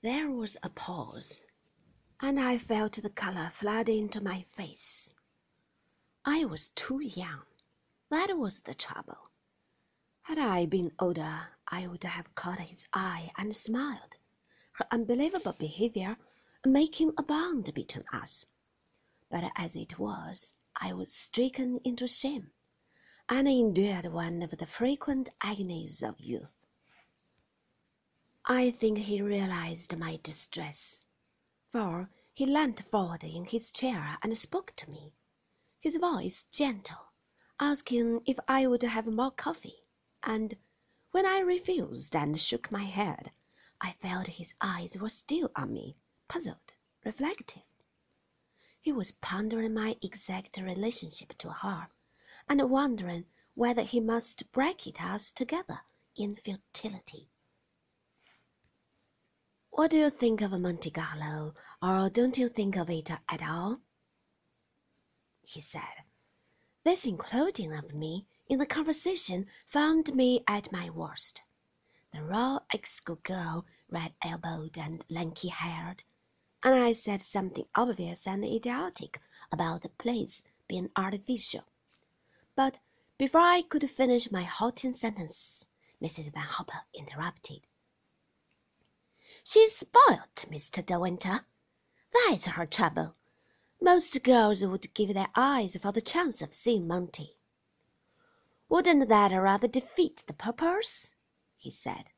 There was a pause, and I felt the color flood into my face. I was too young. That was the trouble. Had I been older, I would have caught his eye and smiled, her unbelievable behavior making a bond between us. But as it was, I was stricken into shame, and endured one of the frequent agonies of youth. I think he realized my distress, for he leant forward in his chair and spoke to me, his voice gentle, asking if I would have more coffee, and when I refused and shook my head, I felt his eyes were still on me, puzzled, reflective. He was pondering my exact relationship to her, and wondering whether he must bracket us together in futility. What do you think of Monte Carlo, or don't you think of it at all? He said. This including of me in the conversation found me at my worst. The raw ex-school girl, red-elbowed and lanky-haired, and I said something obvious and idiotic about the place being artificial. But before I could finish my halting sentence, Mrs. Van Hopper interrupted. She's spoilt, Mr. De Winter. That's her trouble. Most girls would give their eyes for the chance of seeing Monte. Wouldn't that rather defeat the purpose? he said,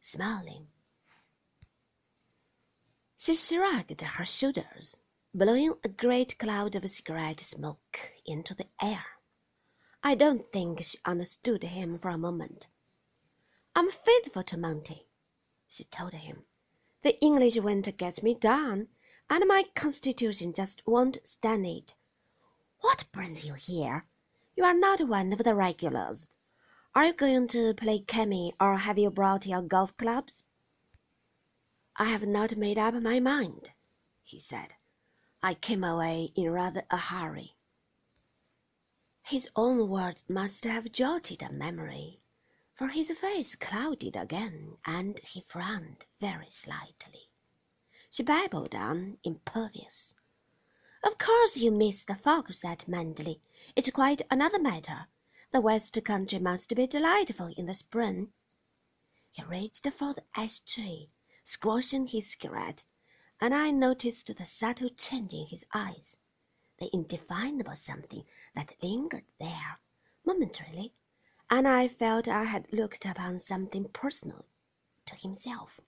smiling. She shrugged her shoulders, blowing a great cloud of cigarette smoke into the air. I don't think she understood him for a moment. I'm faithful to Monte, she told him. The English winter gets me down, and my constitution just won't stand it. What brings you here? You are not one of the regulars. Are you going to play chemmy, or have you brought your golf clubs? I have not made up my mind, he said. I came away in rather a hurry. His own words must have jolted a memory for his face clouded again, and he frowned very slightly. She babbled on, impervious. Of course you miss the fox at Manderley. It's quite another matter. The West Country must be delightful in the spring. He reached for the ash-tray, squashing his cigarette, and I noticed the subtle change in his eyes, the indefinable something that lingered there, momentarily, and I felt I had looked upon something personal to himself,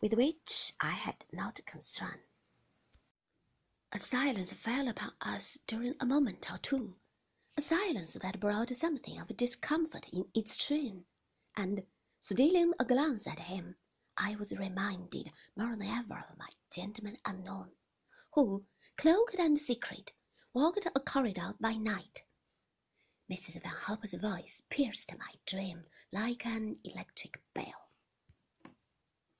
with which I had not concern. A silence fell upon us during a moment or two, a silence that brought something of discomfort in its train, and, stealing a glance at him, I was reminded more than ever of my gentleman unknown, who, cloaked and secret, walked a corridor by night Mrs. Van Hopper's voice pierced my dream like an electric bell.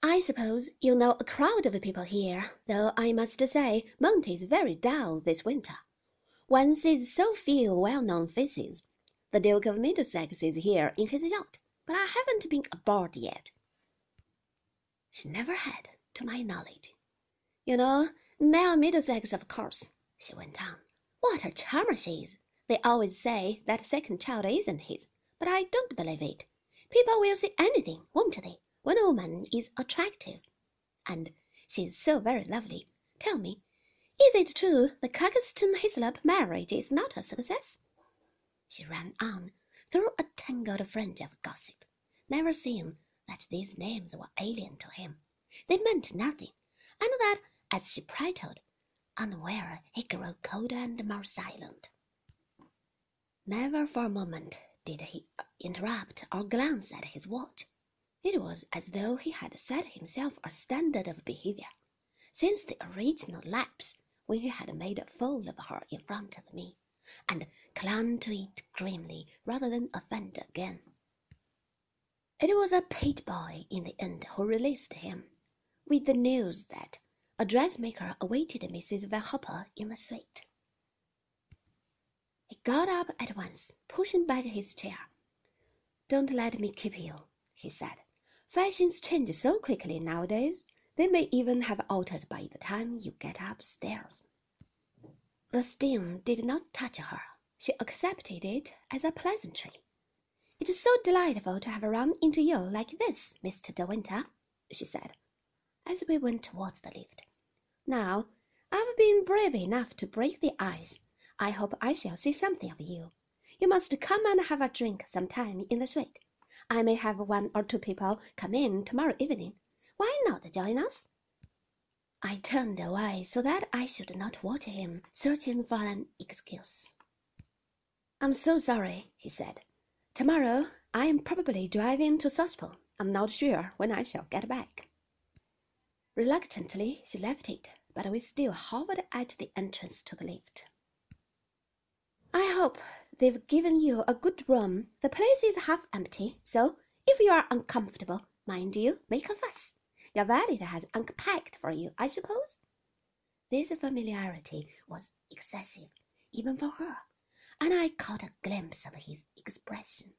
I suppose you know a crowd of people here, though I must say Monte is very dull this winter. One sees so few well-known faces. The Duke of Middlesex is here in his yacht, but I haven't been aboard yet. She never had, to my knowledge. You know, Nell Middlesex, of course, she went on. What a charmer she is! They always say that second child isn't his, but I don't believe it. People will say anything, won't they, when a woman is attractive? And she's so very lovely. Tell me, is it true the Caxton-Hyslop marriage is not a success? She ran on through a tangled fringe of gossip, never seeing that these names were alien to him. They meant nothing, and that, as she prattled, unaware he grew colder and more silent. Never for a moment did he uh, interrupt or glance at his watch. It was as though he had set himself a standard of behavior since the original lapse when he had made a fool of her in front of me, and clung to it grimly rather than offend again. It was a pit boy in the end who released him, with the news that a dressmaker awaited Mrs. Van Hopper in the suite. He got up at once, pushing back his chair. "Don't let me keep you," he said. "Fashions change so quickly nowadays. They may even have altered by the time you get upstairs. The sting did not touch her. She accepted it as a pleasantry. It's so delightful to have run into you like this, Mr. De Winter, she said, as we went towards the lift. Now, I've been brave enough to break the ice. I hope I shall see something of you. You must come and have a drink some time in the suite. I may have one or two people come in tomorrow evening. Why not join us? I turned away so that I should not watch him, searching for an excuse. I'm so sorry, he said. Tomorrow I am probably driving to Sospel. I'm not sure when I shall get back. Reluctantly, she left it, but we still hovered at the entrance to the lift. I hope they've given you a good room. The place is half empty, so if you are uncomfortable, mind you make a fuss. Your valet has unpacked for you, I suppose? This familiarity was excessive, even for her, and I caught a glimpse of his expression.